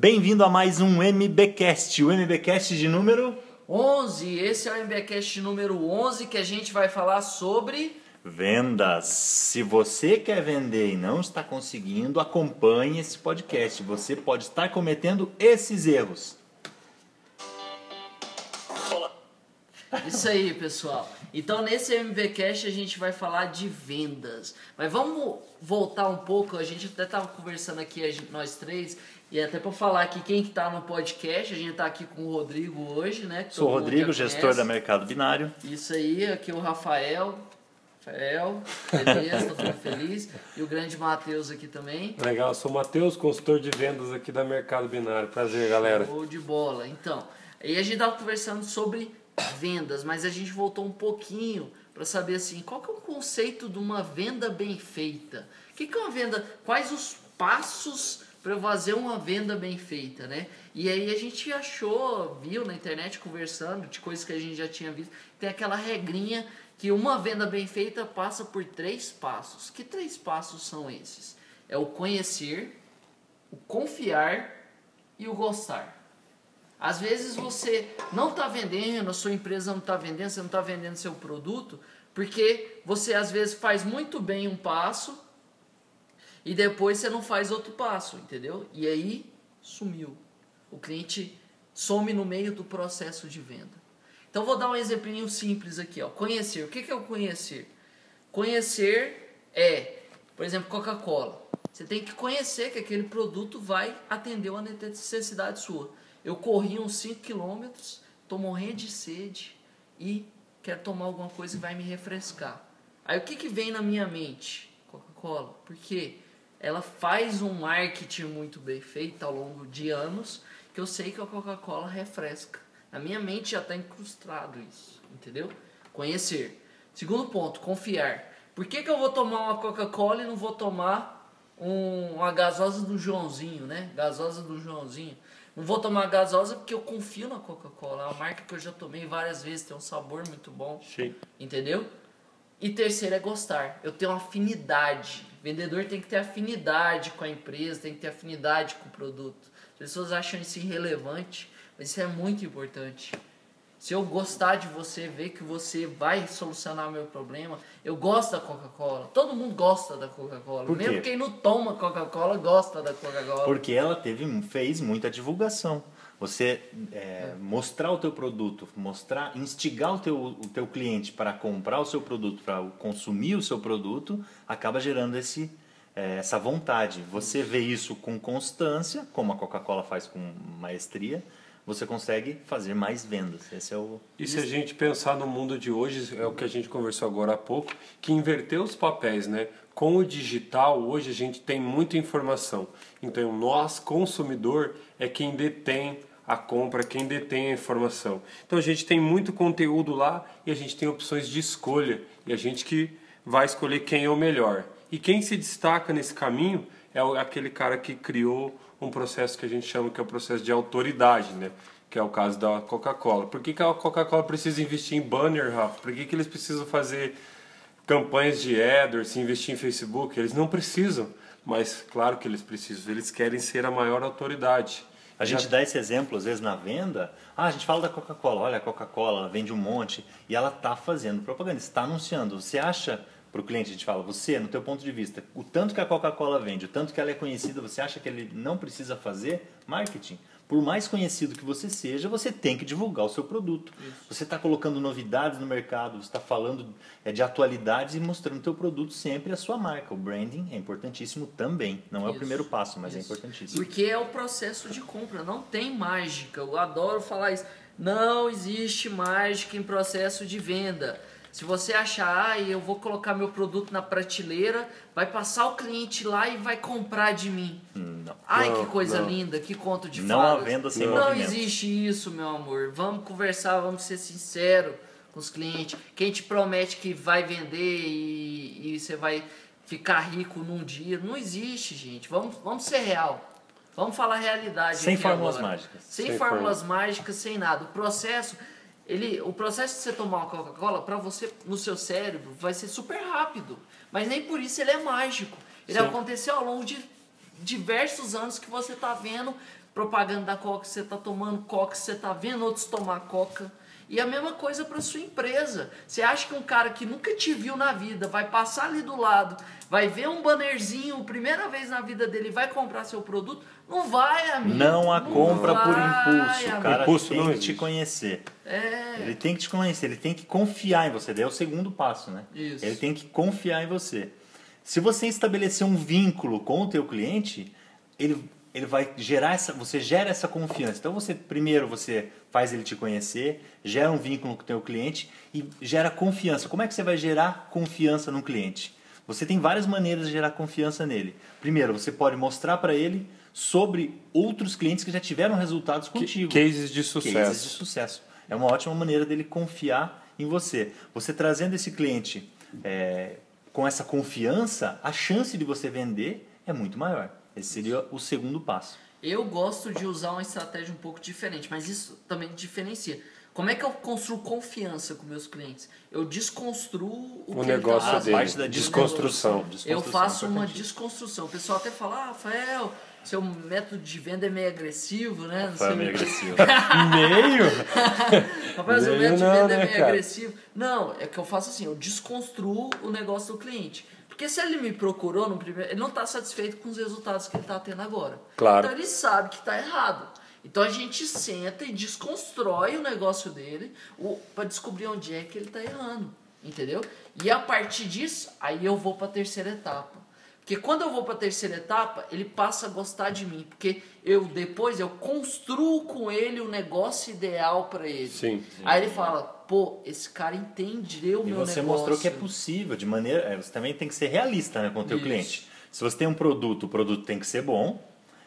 Bem-vindo a mais um MBcast, o MBcast de número 11. Esse é o MBcast número 11 que a gente vai falar sobre vendas. Se você quer vender e não está conseguindo, acompanhe esse podcast. Você pode estar cometendo esses erros. Isso aí, pessoal. Então, nesse MVCast a gente vai falar de vendas. Mas vamos voltar um pouco, a gente até estava conversando aqui, gente, nós três, e até para falar aqui quem que tá no podcast, a gente está aqui com o Rodrigo hoje, né? Sou o Rodrigo, gestor da Mercado Binário. Isso aí, aqui o Rafael. Rafael, beleza, tô ficando feliz. E o grande Matheus aqui também. Legal, sou o Matheus, consultor de vendas aqui da Mercado Binário. Prazer, galera. Show de bola. Então, aí a gente tava conversando sobre vendas, mas a gente voltou um pouquinho para saber assim, qual que é o conceito de uma venda bem feita? O que, que é uma venda? Quais os passos para fazer uma venda bem feita, né? E aí a gente achou, viu na internet conversando de coisas que a gente já tinha visto, tem aquela regrinha que uma venda bem feita passa por três passos. Que três passos são esses? É o conhecer, o confiar e o gostar. Às vezes você não está vendendo, a sua empresa não está vendendo, você não está vendendo seu produto, porque você às vezes faz muito bem um passo e depois você não faz outro passo, entendeu? E aí sumiu. O cliente some no meio do processo de venda. Então vou dar um exemplinho simples aqui, ó. Conhecer. O que é o conhecer? Conhecer é, por exemplo, Coca-Cola. Você tem que conhecer que aquele produto vai atender uma necessidade sua. Eu corri uns 5 quilômetros, tô morrendo de sede e quero tomar alguma coisa que vai me refrescar. Aí o que, que vem na minha mente? Coca-Cola. Porque ela faz um marketing muito bem feito ao longo de anos, que eu sei que a Coca-Cola refresca. Na minha mente já está incrustado isso, entendeu? Conhecer. Segundo ponto, confiar. Por que, que eu vou tomar uma Coca-Cola e não vou tomar um, uma gasosa do Joãozinho, né? Gasosa do Joãozinho. Não vou tomar gasosa porque eu confio na Coca-Cola. É uma marca que eu já tomei várias vezes, tem um sabor muito bom. Sim. Entendeu? E terceiro é gostar. Eu tenho afinidade. O vendedor tem que ter afinidade com a empresa, tem que ter afinidade com o produto. As pessoas acham isso irrelevante, mas isso é muito importante. Se eu gostar de você, ver que você vai solucionar o meu problema, eu gosto da Coca-Cola. Todo mundo gosta da Coca-Cola. Mesmo quem não toma Coca-Cola gosta da Coca-Cola. Porque ela teve, fez muita divulgação. Você é, mostrar o teu produto, mostrar, instigar o teu, o teu cliente para comprar o seu produto, para consumir o seu produto, acaba gerando esse, é, essa vontade. Você vê isso com constância, como a Coca-Cola faz com maestria, você consegue fazer mais vendas. Esse é o. E se a gente pensar no mundo de hoje, é o que a gente conversou agora há pouco, que inverteu os papéis, né? Com o digital, hoje a gente tem muita informação. Então, nós, consumidor, é quem detém a compra, quem detém a informação. Então, a gente tem muito conteúdo lá e a gente tem opções de escolha. E a gente que vai escolher quem é o melhor. E quem se destaca nesse caminho é aquele cara que criou um processo que a gente chama que é o processo de autoridade, né? Que é o caso da Coca-Cola. Por que, que a Coca-Cola precisa investir em banner, Rafa? Por que, que eles precisam fazer campanhas de AdWords, investir em Facebook? Eles não precisam, mas claro que eles precisam. Eles querem ser a maior autoridade. A gente dá esse exemplo, às vezes, na venda. Ah, a gente fala da Coca-Cola. Olha, a Coca-Cola vende um monte e ela está fazendo propaganda, está anunciando. Você acha para o cliente, a gente fala, você, no teu ponto de vista, o tanto que a Coca-Cola vende, o tanto que ela é conhecida, você acha que ele não precisa fazer marketing? Por mais conhecido que você seja, você tem que divulgar o seu produto. Isso. Você está colocando novidades no mercado, você está falando é, de atualidades e mostrando o teu produto sempre a sua marca. O branding é importantíssimo também. Não é Isso. o primeiro passo, mas é Isso. é importantíssimo. Porque é o processo de compra, não tem mágica. Eu adoro falar isso. Não existe mágica em processo de venda. Se você achar, ah, eu vou colocar meu produto na prateleira, vai passar o cliente lá e vai comprar de mim. Não. Ai, não, que coisa não. linda, que conto de não fadas. Não há venda sem não movimento. Não existe isso, meu amor. Vamos conversar, vamos ser sinceros com os clientes. Quem te promete que vai vender e, e você vai ficar rico num dia, não existe, gente. Vamos, vamos ser real. Vamos falar a realidade. Sem fórmulas agora. mágicas. Sem, sem fórmulas mágicas, sem nada. O processo ele, o processo de você tomar uma Coca-Cola, para você, no seu cérebro, vai ser super rápido. Mas nem por isso ele é mágico. Ele Sim. aconteceu ao longo de diversos anos que você está vendo propaganda da coca, você tá tomando coca, você tá vendo outros tomar coca. E a mesma coisa para sua empresa. Você acha que um cara que nunca te viu na vida vai passar ali do lado, vai ver um bannerzinho, primeira vez na vida dele, vai comprar seu produto? Não vai, amigo. Não a Não compra por vai, impulso. O cara Impulso tem não que te conhecer. É. Ele tem que te conhecer, ele tem que confiar em você. Daí é o segundo passo, né? Isso. Ele tem que confiar em você. Se você estabelecer um vínculo com o teu cliente, ele, ele vai gerar essa, você gera essa confiança. Então você primeiro você faz ele te conhecer, gera um vínculo com o teu cliente e gera confiança. Como é que você vai gerar confiança no cliente? Você tem várias maneiras de gerar confiança nele. Primeiro, você pode mostrar para ele sobre outros clientes que já tiveram resultados contigo Cases de cases de sucesso. sucesso. É uma ótima maneira dele confiar em você. Você trazendo esse cliente é, com essa confiança, a chance de você vender é muito maior. Esse seria o segundo passo. Eu gosto de usar uma estratégia um pouco diferente, mas isso também diferencia. Como é que eu construo confiança com meus clientes? Eu desconstruo o, O que ele negócio tá A dele. parte da Desconstrução. desconstrução. Eu faço uma desconstrução. O pessoal até fala, ah, Rafael, seu método de venda é meio agressivo, né? Não Foi sei meio o quê." agressivo. Meio? Rapaz, o Meio método de não, venda é né, meio cara? agressivo. Não, é que eu faço assim, eu desconstruo o negócio do cliente. Porque se ele me procurou no primeiro. Ele não está satisfeito com os resultados que ele está tendo agora. Claro. Então ele sabe que está errado. Então a gente senta e desconstrói o negócio dele para descobrir onde é que ele está errando. Entendeu? E a partir disso, aí eu vou para a terceira etapa. Porque quando eu vou para a terceira etapa, ele passa a gostar de mim. Porque eu depois eu construo com ele o negócio ideal para ele. Sim. Aí ele fala, pô, esse cara entendeu o E meu você negócio. mostrou que é possível, de maneira. é, Você também tem que ser realista né, com o teu Isso. cliente. Se você tem um produto, o produto tem que ser bom.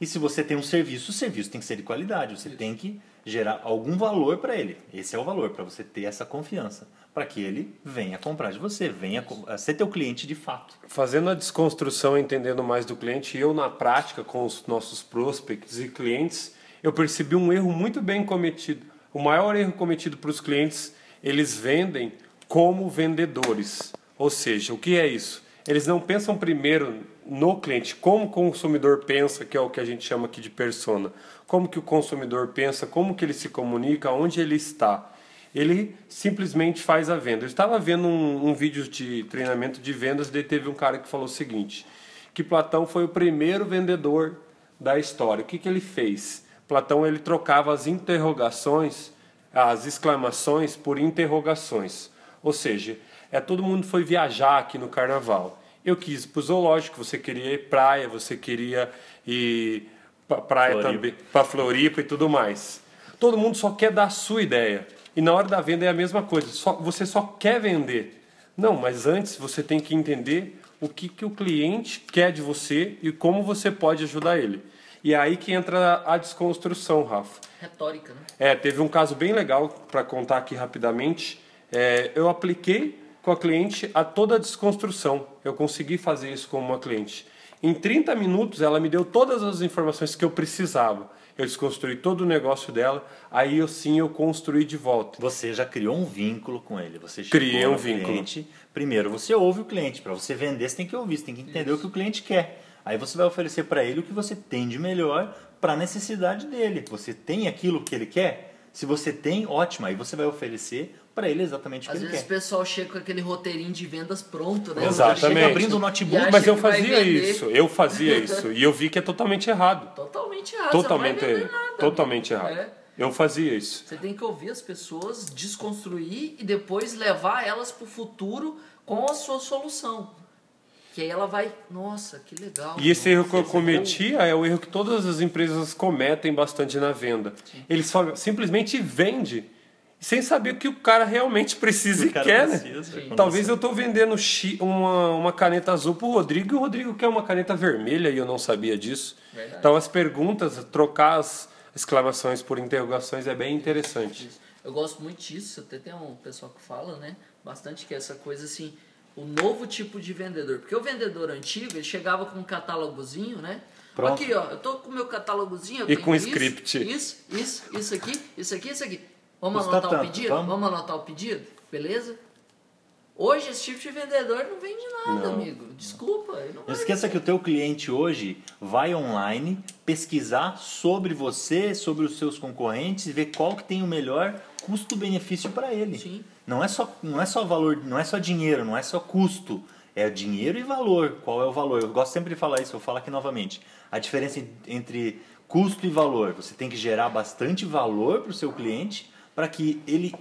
E se você tem um serviço, o serviço tem que ser de qualidade. Você tem que gerar algum valor para ele. Esse é o valor, para você ter essa confiança. Para que ele venha comprar de você, venha ser teu cliente de fato. Fazendo a desconstrução, entendendo mais do cliente, eu na prática com os nossos prospects e clientes, eu percebi um erro muito bem cometido. O maior erro cometido para os clientes, eles vendem como vendedores. Ou seja, o que é isso? Eles não pensam primeiro no cliente, como o consumidor pensa, que é o que a gente chama aqui de persona. Como que o consumidor pensa, como que ele se comunica, onde ele está ele simplesmente faz a venda. Eu estava vendo um, um vídeo de treinamento de vendas, daí teve um cara que falou o seguinte, que Platão foi o primeiro vendedor da história. O que, que ele fez? Platão ele trocava as interrogações, as exclamações por interrogações. Ou seja, é todo mundo foi viajar aqui no carnaval. Eu quis ir para o zoológico, você queria ir praia, você queria ir para praia Floripa. também, para Floripa e tudo mais. Todo mundo só quer dar a sua ideia. E na hora da venda é a mesma coisa. Só, você só quer vender. Não, mas antes você tem que entender o que, que o cliente quer de você e como você pode ajudar ele. E é aí que entra a desconstrução, Rafa. Retórica, né? É, teve um caso bem legal para contar aqui rapidamente. É, eu apliquei com a cliente a toda a desconstrução. Eu consegui fazer isso com uma cliente. Em 30 minutos, ela me deu todas as informações que eu precisava. Eu desconstruí todo o negócio dela, aí eu sim eu construí de volta. Você já criou um vínculo com ele. Você Criei um vínculo. cliente. Primeiro, você ouve o cliente. Para você vender, você tem que ouvir, você tem que entender o que o cliente quer. Aí você vai oferecer para ele o que você tem de melhor para a necessidade dele. Você tem aquilo que ele quer? Se você tem, ótimo. Aí você vai oferecer para ele exatamente o que Às ele vezes o pessoal chega com aquele roteirinho de vendas pronto, né? Exatamente. Chega abrindo o notebook, Mas eu fazia isso, eu fazia isso. E eu vi que é totalmente errado. Totalmente errado. Totalmente, você não vai vender nada. totalmente errado. É. Eu fazia isso. Você tem que ouvir as pessoas, desconstruir e depois levar elas para o futuro com a sua solução. Que aí ela vai, nossa, que legal. E esse erro que eu nossa, cometia é o erro que todas as empresas cometem bastante na venda. Eles só simplesmente vendem sem saber o que o cara realmente precisa O e quer, né? precisa, Sim. quando Talvez eu estou vendendo uma, uma caneta azul pro Rodrigo e o Rodrigo quer uma caneta vermelha e eu não sabia disso. Verdade. Então as perguntas, trocar as exclamações por interrogações é bem interessante. Eu gosto muito disso, até tem um pessoal que fala, né? Bastante que é essa coisa assim, o novo tipo de vendedor. Porque o vendedor antigo, ele chegava com um catálogozinho, né? Pronto. Aqui, ó, eu tô com o meu catálogozinho. E com isso, script. Isso, isso, isso aqui, isso aqui, isso aqui. Vamos Custa anotar o tanto, pedido? vamos? Vamos anotar o pedido? Beleza? Hoje esse tipo de vendedor não vende nada, Não. amigo. Desculpa. Não Não esqueça que o teu cliente hoje vai online pesquisar sobre você, sobre os seus concorrentes ver qual que tem o melhor custo-benefício para ele. Sim. Não é só não é só valor, não é só dinheiro, não é só custo, é dinheiro e valor. Qual é o valor? Eu gosto sempre de falar isso, eu falo aqui novamente. A diferença en- entre custo e valor, você tem que gerar bastante valor para o seu cliente para que ele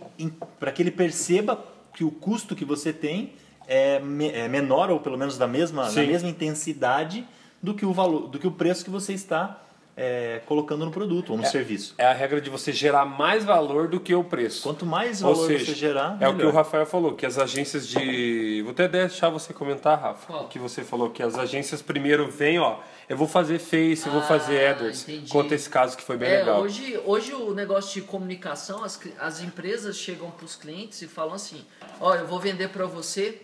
para que ele perceba que o custo que você tem é, me- é menor ou pelo menos da mesma, da mesma intensidade do que o valor, do que o preço que você está é, colocando no produto ou no serviço. É a regra de você gerar mais valor do que o preço. Quanto mais valor seja, você gerar, é o que melhor. o Rafael falou, que as agências de. Vou até deixar você comentar, Rafa. Qual? Que você falou que as agências primeiro vêm, ó. Eu vou fazer Face, eu vou Ah, fazer AdWords. entendi. Conta esse caso que foi bem É, legal. hoje, hoje o negócio de comunicação, as, as empresas chegam para os clientes e falam assim: Ó, eu vou vender para você.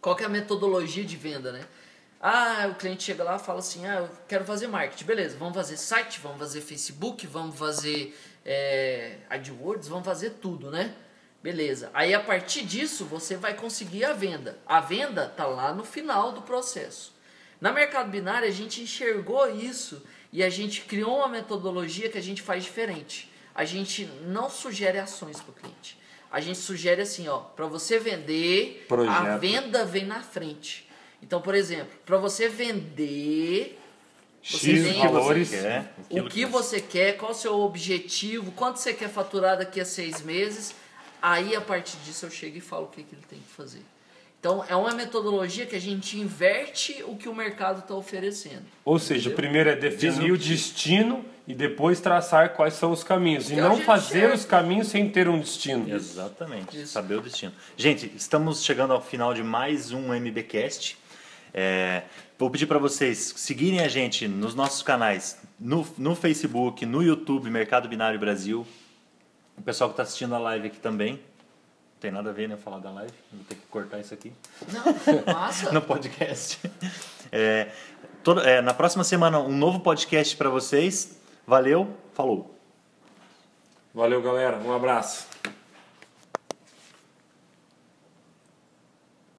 Qual que é a metodologia de venda, né? Ah, o cliente chega lá e fala assim: Ah, eu quero fazer marketing. Beleza, vamos fazer site, vamos fazer Facebook, vamos fazer é, AdWords, vamos fazer tudo, né? Beleza. Aí a partir disso você vai conseguir a venda. A venda tá lá no final do processo. Na mercado binário a gente enxergou isso e a gente criou uma metodologia que a gente faz diferente. A gente não sugere ações para o cliente. A gente sugere assim, ó, para você vender, a Projeto. venda vem na frente. Então, por exemplo, para você vender X Você tem- valores. Você quer, o que você quer, qual o seu objetivo, quanto você quer faturar daqui a seis meses, aí a partir disso eu chego e falo o que, que ele tem que fazer. Então é uma metodologia que a gente inverte o que o mercado está oferecendo. Ou seja, o primeiro é definir o destino e depois traçar quais são os caminhos. E Que é o não fazer certo. os caminhos sem ter um destino. Exatamente, Isso. saber o destino. Gente, estamos chegando ao final de mais um MBcast. É, vou pedir para vocês seguirem a gente nos nossos canais, no, no Facebook, no YouTube, Mercado Binário Brasil. O pessoal que está assistindo a live aqui também. Não tem nada a ver, né? Falar da live. Vou ter que cortar isso aqui Não, massa. no podcast. É, todo- é, na próxima semana, um novo podcast para vocês. Valeu, falou. Valeu, galera. Um abraço.